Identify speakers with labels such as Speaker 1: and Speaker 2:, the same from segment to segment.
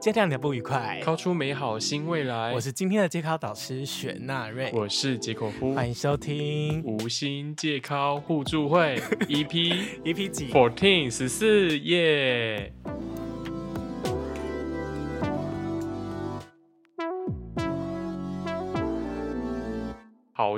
Speaker 1: 戒掉你的不愉快，
Speaker 2: 靠出美好新未来。
Speaker 1: 我是今天的戒考导师雪纳瑞，
Speaker 2: 我是杰口夫，
Speaker 1: 欢迎收听。
Speaker 2: 无心戒考互助会。EP
Speaker 1: EP 几
Speaker 2: ？fourteen 十四耶。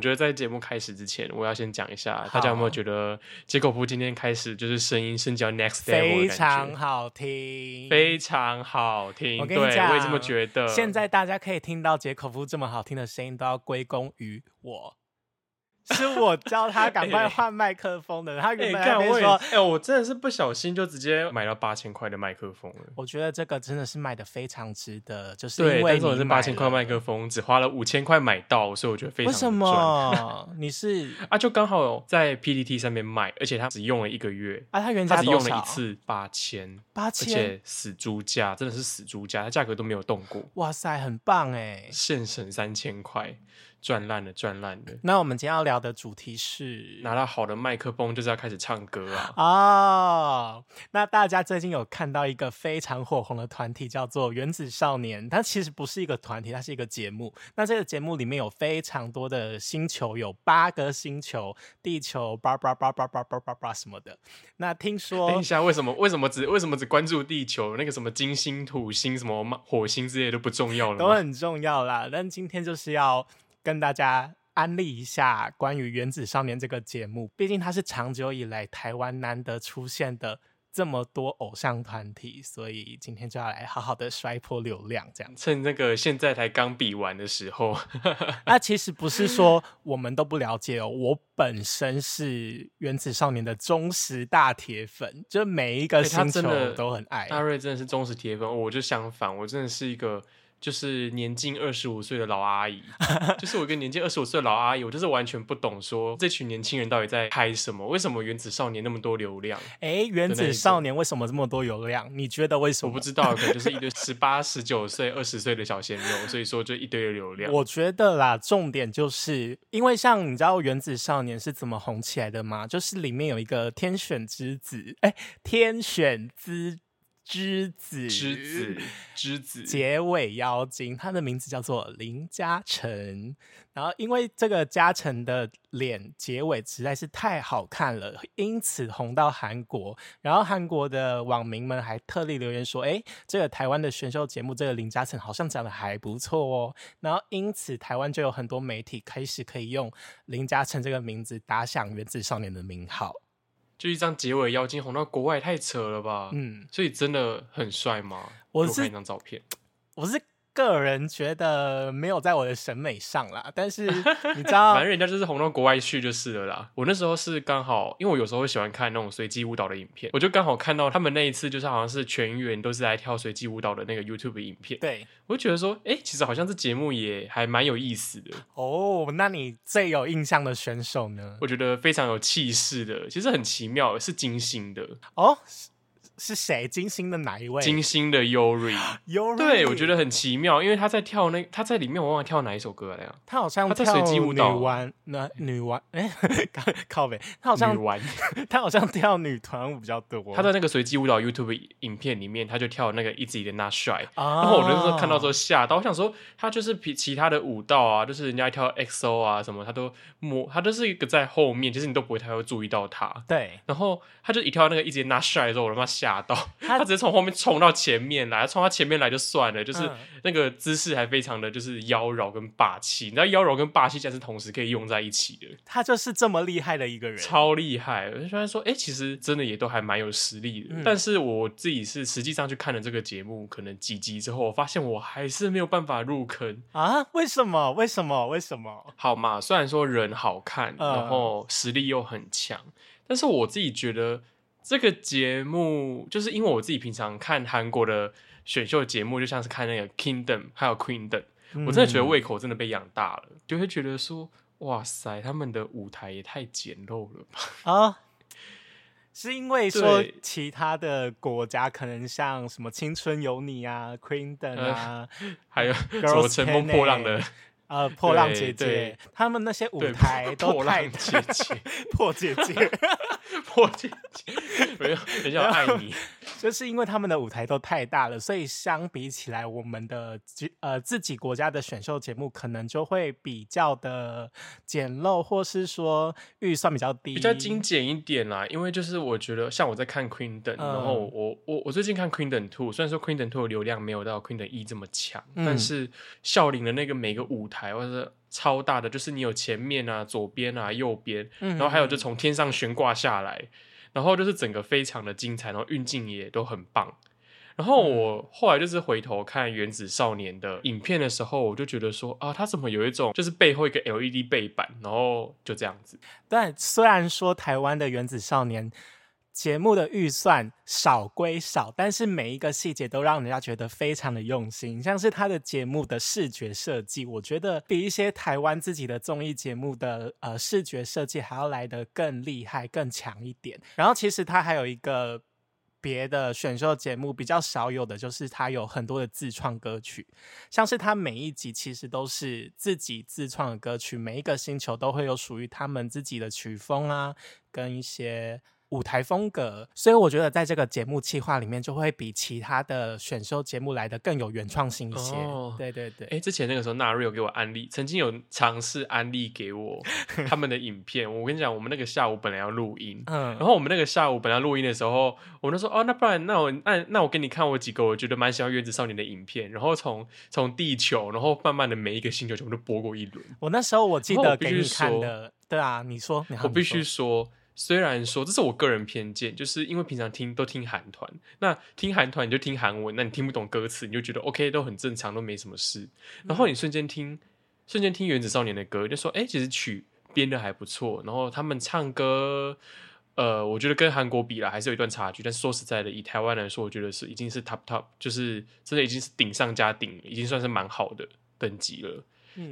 Speaker 2: 觉得在节目开始之前，我要先讲一下，大家有没有觉得杰克夫今天开始就是声音升级到 next level
Speaker 1: 非？常好听，
Speaker 2: 非常好听，
Speaker 1: 我跟你讲，
Speaker 2: 对我也这么觉得。
Speaker 1: 现在大家可以听到杰口夫这么好听的声音，都要归功于我。是我教他赶快换麦克风的，他
Speaker 2: 哎，
Speaker 1: 原本在说，
Speaker 2: 哎，我真的是不小心就直接买到八千块的麦克风了。
Speaker 1: 我觉得这个真的是卖的非常值得，就是
Speaker 2: 对，
Speaker 1: 因为
Speaker 2: 但是我八千块麦克风，只花了五千块买到，所以我觉得非常
Speaker 1: 为什么？你是
Speaker 2: 啊？就刚好在 PPT 上面卖，而且他只用了一个月，
Speaker 1: 啊？他原
Speaker 2: 他只用了？一次八千，
Speaker 1: 八千，而
Speaker 2: 且死猪价，真的是死猪价，它价格都没有动过，
Speaker 1: 哇塞，很棒哎！
Speaker 2: 现省三千块，赚烂了，赚烂了。
Speaker 1: 那我们今天要聊的主题是
Speaker 2: 拿到好的麦克风就是要开始唱歌啊！
Speaker 1: 哦，那大家最近有看到一个非常火红的团体，叫做原子少年。它其实不是一个团体，它是一个节目。那这个节目里面有非常多的星球，有八个星球，地球叭叭叭叭叭叭叭叭什么的。那听说等
Speaker 2: 一下，为什么为什么只为什么只关注地球？那个什么金星、土星、什么火星之类都不重要了吗？
Speaker 1: 都很重要啦。但今天就是要跟大家安利一下关于《原子少年》这个节目，毕竟它是长久以来台湾难得出现的这么多偶像团体，所以今天就要来好好的摔破流量，这样。
Speaker 2: 趁那个现在才刚比完的时候，
Speaker 1: 那其实不是说我们都不了解哦，我本身是《原子少年》的忠实大铁粉，就每一个星球都很爱。
Speaker 2: 大瑞真的是忠实铁粉，我就相反，我真的是一个就是年近二十五岁的老阿姨，就是我一个年近二十五岁的老阿姨，我就是完全不懂说这群年轻人到底在拍什么，为什么原子少年那么多流量？
Speaker 1: 哎，《原子少年》为什么这么多流量？你觉得为什么？
Speaker 2: 我不知道，可能就是一堆十八、十九岁、二十岁的小鲜肉，所以说就一堆的流量。
Speaker 1: 我觉得啦，重点就是因为像你知道《原子少年》是怎么红起来的吗？就是里面有一个天选之子，哎，天选之之子
Speaker 2: 之子，之子，
Speaker 1: 结尾妖精，他的名字叫做林嘉诚。然后因为这个嘉诚的脸结尾实在是太好看了，因此红到韩国。然后韩国的网民们还特地留言说：“哎，这个台湾的选秀节目，这个林嘉诚好像长得还不错哦。”然后因此台湾就有很多媒体开始可以用林嘉诚这个名字打响原子少年的名号。
Speaker 2: 就一张结尾妖精红到国外，太扯了吧？
Speaker 1: 嗯，
Speaker 2: 所以真的很帅吗？
Speaker 1: 我
Speaker 2: 看一张照片。
Speaker 1: 我是个人觉得没有在我的审美上啦，但是 你知道
Speaker 2: 反正人家就是红到国外去就是了啦。我那时候是刚好，因为我有时候会喜欢看那种随机舞蹈的影片，我就刚好看到他们那一次就是好像是全员都是来跳随机舞蹈的那个 YouTube 影片，
Speaker 1: 对
Speaker 2: 我就觉得说，哎、其实好像这节目也还蛮有意思的，
Speaker 1: 哦，那你最有印象的选手呢？
Speaker 2: 我觉得非常有气势的，其实很奇妙，是金星的，
Speaker 1: 哦，是是谁？金星的哪一位？
Speaker 2: 金星的 Yuri。
Speaker 1: Yuri
Speaker 2: 对，我觉得很奇妙，因为他在跳那他在里面，我忘了跳哪一首歌了呀？
Speaker 1: 他好像
Speaker 2: 他在
Speaker 1: 跳
Speaker 2: 随机舞蹈
Speaker 1: 女玩那女玩哎，靠 靠北，他好像
Speaker 2: 女玩。
Speaker 1: 他好像跳女团舞比较多。
Speaker 2: 他在那个随机舞蹈 YouTube 影片里面，他就跳那个 Easy 的 Not Shy，
Speaker 1: 啊，
Speaker 2: 然后我那时候看到之后吓到，我想说他就是比其他的舞蹈啊，就是人家跳 XO 啊什么，他都摸，他都是一个在后面，就是你都不会太会注意到他。
Speaker 1: 对
Speaker 2: 然后他就一跳那个一直拿 shy 的时候，我他妈吓到，
Speaker 1: 他
Speaker 2: 他直接从后面冲到前面来，冲到前面来就算了，就是
Speaker 1: 嗯
Speaker 2: 那个姿势还非常的就是妖娆跟霸气，你知道妖娆跟霸气竟然是同时可以用在一起的，
Speaker 1: 他就是这么厉害的一个人。
Speaker 2: 超厉害！虽然说，哎、其实真的也都还蛮有实力的。
Speaker 1: 嗯
Speaker 2: 但是我自己是实际上去看了这个节目，可能几集之后，我发现我还是没有办法入坑。
Speaker 1: 啊？为什么？为什么？为什么？
Speaker 2: 好嘛，虽然说人好看，
Speaker 1: 嗯
Speaker 2: 然后实力又很强，但是我自己觉得这个节目，就是因为我自己平常看韩国的选秀节目，就像是看那个 Kingdom 还有 Queendom，、我真的觉得胃口真的被养大了，就会觉得说，哇塞，他们的舞台也太简陋了吧？
Speaker 1: 啊，是因为说其他的国家可能像什么《青春有你》啊，《Queendom》啊，
Speaker 2: 还有什么乘风破浪的，
Speaker 1: 呃，破浪姐姐
Speaker 2: 对，
Speaker 1: 他们那些舞台都
Speaker 2: 破
Speaker 1: 太
Speaker 2: 浪姐姐，
Speaker 1: 破姐姐，
Speaker 2: 破姐姐，没有，比较爱你，
Speaker 1: 就是因为他们的舞台都太大了，所以相比起来，我们的呃自己国家的选秀节目可能就会比较的简陋，或是说预算比较低，
Speaker 2: 比较精简一点啦。因为就是我觉得，像我在看 Queendom，然后我我我最近看 Queendom Two，虽然说 Queendom Two 的流量没有到 Queendom 一这么强，但是笑林的那个每个舞台或者超大的，就是你有前面啊、左边啊、右边，然后还有就从天上悬挂下来。然后就是整个非常的精彩，然后运镜也都很棒。然后我后来就是回头看《原子少年》的影片的时候，我就觉得说啊，他怎么有一种就是背后一个 LED 背板，然后就这样子。
Speaker 1: 但虽然说台湾的《原子少年》。节目的预算少归少，但是每一个细节都让人家觉得非常的用心。像是他的节目的视觉设计，我觉得比一些台湾自己的综艺节目的呃视觉设计还要来得更厉害、更强一点。然后其实他还有一个别的选秀节目比较少有的，就是他有很多的自创歌曲，像是他每一集其实都是自己自创的歌曲，每一个星球都会有属于他们自己的曲风啊，跟一些。舞台风格，所以我觉得在这个节目企划里面，就会比其他的选秀节目来的更有原创性一些。对对对，
Speaker 2: 哎，之前那个时候，纳瑞有给我安利，曾经有尝试安利给我 他们的影片。我跟你讲，我们那个下午本来要录音，嗯，然后我们那个下午本来录音的时候，我就说，哦，那不然，那我那那我给你看我几个我觉得蛮喜欢《原子少年》的影片，然后从从地球，然后慢慢的每一个星球全部都播过一轮。
Speaker 1: 我那时候我记得给你看的，对啊，你说，
Speaker 2: 我必须说。虽然说这是我个人偏见，就是因为平常听都听韩团，那听韩团你就听韩文，那你听不懂歌词，你就觉得 OK 都很正常，都没什么事。然后你瞬间听，瞬间听原子少年的歌，就说哎，其实曲编的还不错，然后他们唱歌，呃，我觉得跟韩国比了还是有一段差距。但说实在的，以台湾来说，我觉得是已经是 top top，就是真的已经是顶上加顶，已经算是蛮好的等级了。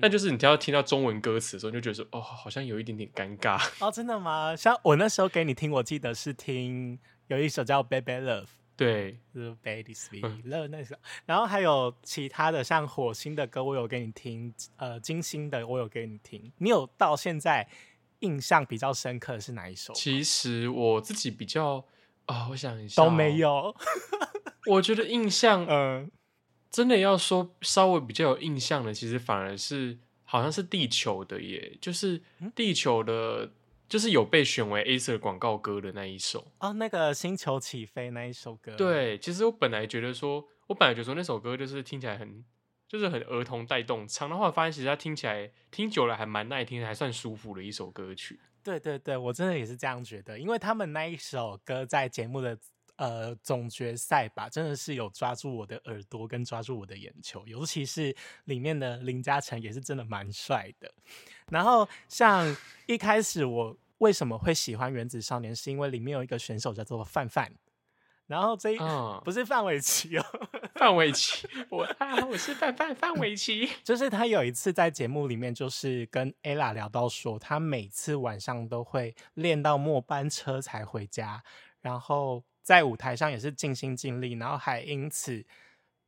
Speaker 2: 那就是你听到听到中文歌词的时候，你就觉得说哦，好像有一点点尴尬
Speaker 1: 哦，真的吗？像我那时候给你听，我记得是听有一首叫《Baby Love》，
Speaker 2: 对，
Speaker 1: 是《Baby Sweet Love》那首，然后还有其他的像火星的歌，我有给你听，呃，金星的我有给你听。你有到现在印象比较深刻的是哪一首？
Speaker 2: 其实我自己比较啊，我想一下
Speaker 1: 都没有。
Speaker 2: 我觉得印象，嗯。真的要说稍微比较有印象的，其实反而是好像是地球的耶，就是地球的，就是有被选为 A 色广告歌的那一首
Speaker 1: 哦，那个星球起飞那一首歌。
Speaker 2: 对，其实我本来觉得说，我本来觉得说那首歌就是听起来很，就是很儿童带动唱的话，发现其实它听起来听久了还蛮耐听，还算舒服的一首歌曲。
Speaker 1: 对对对，我真的也是这样觉得，因为他们那一首歌在节目的。呃，总决赛吧，真的是有抓住我的耳朵跟抓住我的眼球，尤其是里面的林嘉诚也是真的蛮帅的。然后像 一开始我为什么会喜欢《原子少年》，是因为里面有一个选手叫做范范，然后这不是范玮琪哦，
Speaker 2: 范玮琪，我啊，我是范范范玮琪，
Speaker 1: 就是他有一次在节目里面，就是跟 ella 聊到说，他每次晚上都会练到末班车才回家，然后。在舞台上也是尽心尽力，然后还因此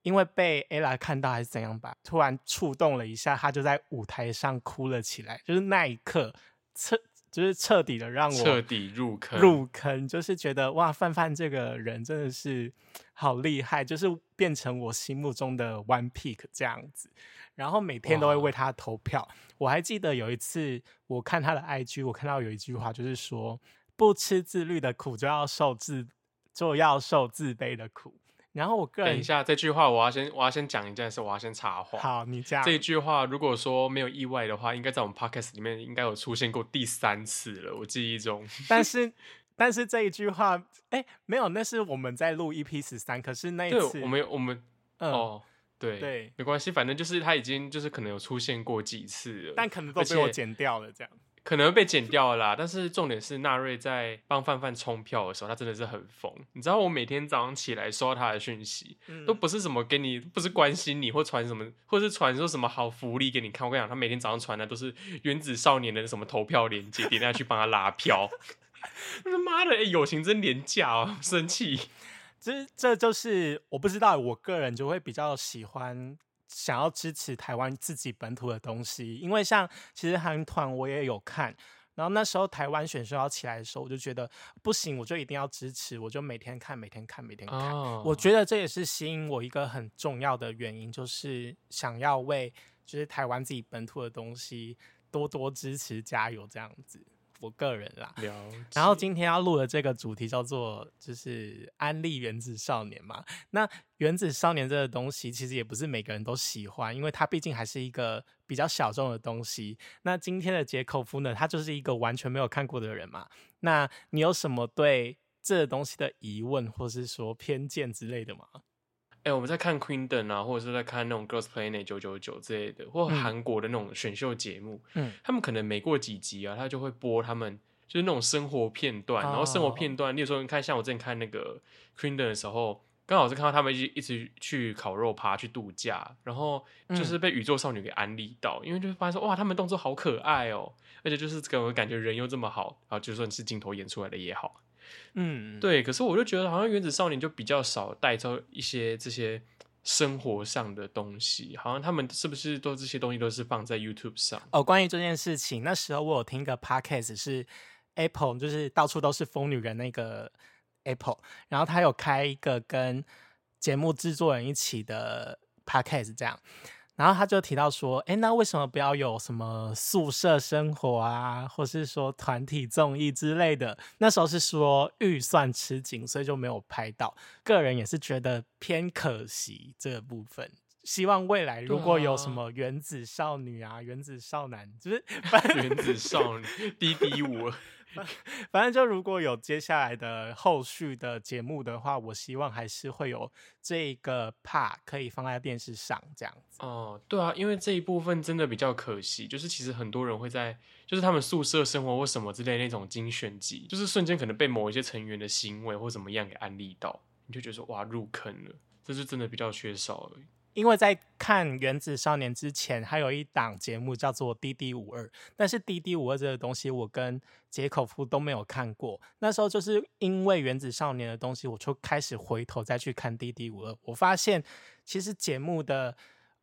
Speaker 1: 因为被 ella 看到还是怎样吧，突然触动了一下，他就在舞台上哭了起来。就是那一刻彻就是彻底的让我
Speaker 2: 彻底入坑
Speaker 1: 入坑，就是觉得哇，范范这个人真的是好厉害，就是变成我心目中的 one pick 这样子。然后每天都会为他投票。我还记得有一次我看他的 IG，我看到有一句话就是说，不吃自律的苦就要受自。就要受自卑的苦，然后我个人
Speaker 2: 等一下这句话，我要先我要先讲一件事，我要先插话。
Speaker 1: 好，你讲
Speaker 2: 这句话，如果说没有意外的话，应该在我们 podcast 里面应该有出现过第三次了，我记忆中。
Speaker 1: 但是 但是这一句话，哎，没有，那是我们在录 EP 十三，可是那一次
Speaker 2: 我们我们哦，对对，没关系，反正就是他已经就是可能有出现过几次了，
Speaker 1: 但可能都被我剪掉了，这样。
Speaker 2: 可能被剪掉了啦，但是重点是纳瑞在帮范范冲票的时候，他真的是很疯。你知道我每天早上起来收到他的讯息，都不是什么给你，不是关心你或传什么，或是传说什么好福利给你看。我跟你讲，他每天早上传的都是原子少年的什么投票链接，点下去帮他拉票。他妈的，哎，友情真廉价哦，生气。
Speaker 1: 其实这就是我不知道，我个人就会比较喜欢。想要支持台湾自己本土的东西，因为像其实韩团我也有看，然然后那时候台湾选秀要起来的时候，我就觉得不行，我就一定要支持，我就每天看，每天看，每天看。
Speaker 2: 哦，
Speaker 1: 我觉得这也是吸引我一个很重要的原因，就是想要为就是台湾自己本土的东西多多支持、加油这样子。我个人啦。然后今天要录的这个主题叫做就是安利原子少年嘛。那原子少年这个东西其实也不是每个人都喜欢，因为它毕竟还是一个比较小众的东西。那今天的杰口夫呢，他就是一个完全没有看过的人嘛。那你有什么对这个东西的疑问，或是说偏见之类的吗？
Speaker 2: 哎、我们在看 Queendom 啊，或者是在看那种 Girls Planet 九九九之类的，或
Speaker 1: 嗯。
Speaker 2: 韩国的那种选秀节目，
Speaker 1: 嗯。
Speaker 2: 他们可能每过几集啊，他就会播他们就是那种生活片段，然后生活
Speaker 1: 哦。
Speaker 2: 片段，例如说你看，像我之前看那个 Queendom 的时候，刚好是看到他们一一直去烤肉趴、去度假，然后
Speaker 1: 嗯
Speaker 2: 就是被宇宙少女给安利到，因为就发现说哇，他们动作好可爱哦，而且就是给我感觉人又这么好，然后就算是镜头演出来的也好。
Speaker 1: 嗯，
Speaker 2: 对，可是我就觉得好像原子少年就比较少带着一些这些生活上的东西，好像他们是不是都这些东西都是放在 YouTube 上？
Speaker 1: 哦，关于这件事情，那时候我有听一个 podcast 是 Apple，就是到处都是疯女人那个 Apple，然后他有开一个跟节目制作人一起的 podcast 这样，然后他就提到说，哎，那为什么不要有什么宿舍生活啊，或是说团体综艺之类的？那时候是说预算吃紧，所以就没有拍到。个人也是觉得偏可惜这个部分。希望未来如果有什么原子少女啊、原子少男，就是
Speaker 2: 原子少女滴滴舞，
Speaker 1: 反正就如果有接下来的后续的节目的话，我希望还是会有这个 part 可以放在电视上这样子。
Speaker 2: 哦，对啊，因为这一部分真的比较可惜，就是其实很多人会在就是他们宿舍生活或什么之类的那种精选集，就是瞬间可能被某一些成员的行为或怎么样给安利到，你就觉得说哇入坑了，这是真的比较缺少而已。
Speaker 1: 因为在看《原子少年》之前，还有一档节目叫做《滴滴五二》，但是《滴滴五二》这个东西，我跟杰口夫都没有看过。那时候就是因为《原子少年》的东西，我就开始回头再去看《滴滴五二》，我发现其实节目的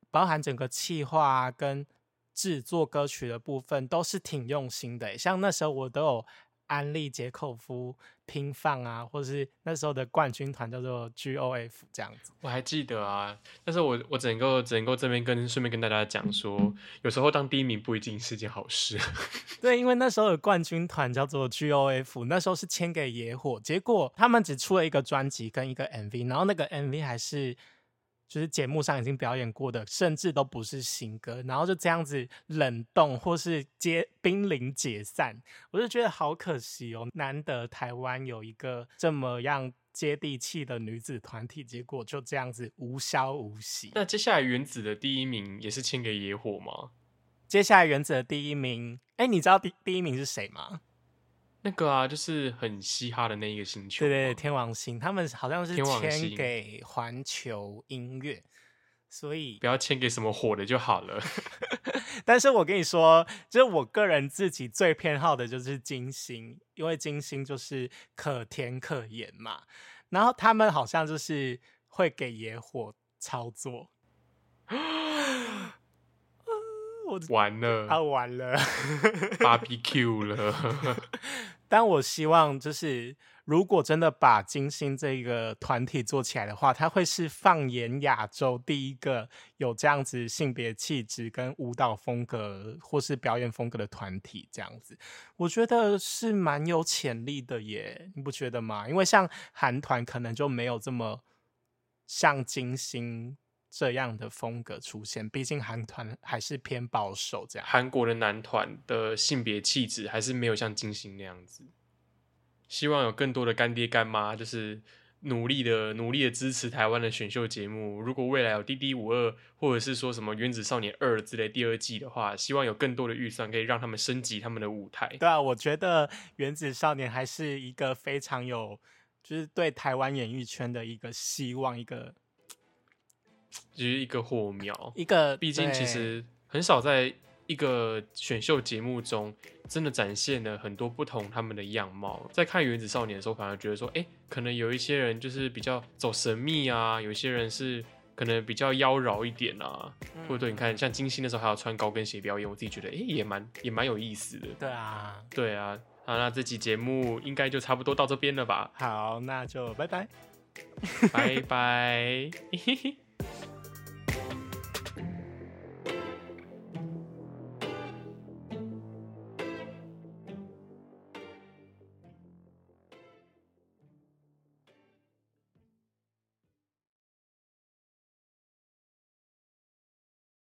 Speaker 1: 包含整个企划啊跟制作歌曲的部分都是挺用心的。像那时候我都有安利杰口夫拼放啊，或是那时候的冠军团叫做 GOF 这样子。
Speaker 2: 我还记得啊，但是我我只能够只能够这边跟顺便跟大家讲说，有时候当第一名不一定是件好事。
Speaker 1: 对，因为那时候的冠军团叫做 GOF，那时候是签给野火，结果他们只出了一个专辑跟一个 MV，然后那个 MV 还是就是节目上已经表演过的，甚至都不是新歌，然后就这样子冷冻或是接濒临解散，我就觉得好可惜哦，难得台湾有一个这么样接地气的女子团体，结果就这样子无消无息。
Speaker 2: 那接下来原子的第一名也是签给野火吗？
Speaker 1: 接下来原子的第一名，哎，你知道第第一名是谁吗？
Speaker 2: 那个啊，就是很嘻哈的那一个星球吗。
Speaker 1: 对对对，天王星，他们好像是签
Speaker 2: 天王星
Speaker 1: 给环球音乐，所以
Speaker 2: 不，要签给什么火的就好了。
Speaker 1: 但是我跟你说，就是我个人自己最偏好的就是金星，因为金星就是可甜可盐嘛，然后他们好像就是会给野火操作，我
Speaker 2: 完了、
Speaker 1: 啊完了。
Speaker 2: barbecue 了。
Speaker 1: 但我希望就是，如果真的把金星这个团体做起来的话，它会是放眼亚洲第一个有这样子性别气质跟舞蹈风格或是表演风格的团体，这样子，我觉得是蛮有潜力的耶，你不觉得吗？因为像韩团可能就没有这么像金星这样的风格出现，毕竟韩团还是偏保守这样。
Speaker 2: 韩国的男团的性别气质还是没有像金星那样子。希望有更多的干爹干妈，就是努力的努力的支持台湾的选秀节目。如果未来有《滴滴五二》或者是说什么《原子少年二》之类第二季的话，希望有更多的预算可以让他们升级他们的舞台。
Speaker 1: 对啊，我觉得原子少年还是一个非常有，就是对台湾演艺圈的一个希望，一个
Speaker 2: 就是一个火苗。
Speaker 1: 一个，
Speaker 2: 毕竟其
Speaker 1: 对
Speaker 2: 实很少在一个选秀节目中真的展现了很多不同他们的样貌。在看《原子少年》的时候，反而觉得说，哎、可能有一些人就是比较走神秘啊，有一些人是可能比较妖娆一点啊，或者对，你看像金星的时候还要穿高跟鞋表演，我自己觉得哎、诶也蛮也蛮有意思的。
Speaker 1: 对啊，
Speaker 2: 对啊，好，那这期节目应该就差不多到这边了吧？
Speaker 1: 好，那就拜拜。
Speaker 2: 拜拜。嘿嘿嘿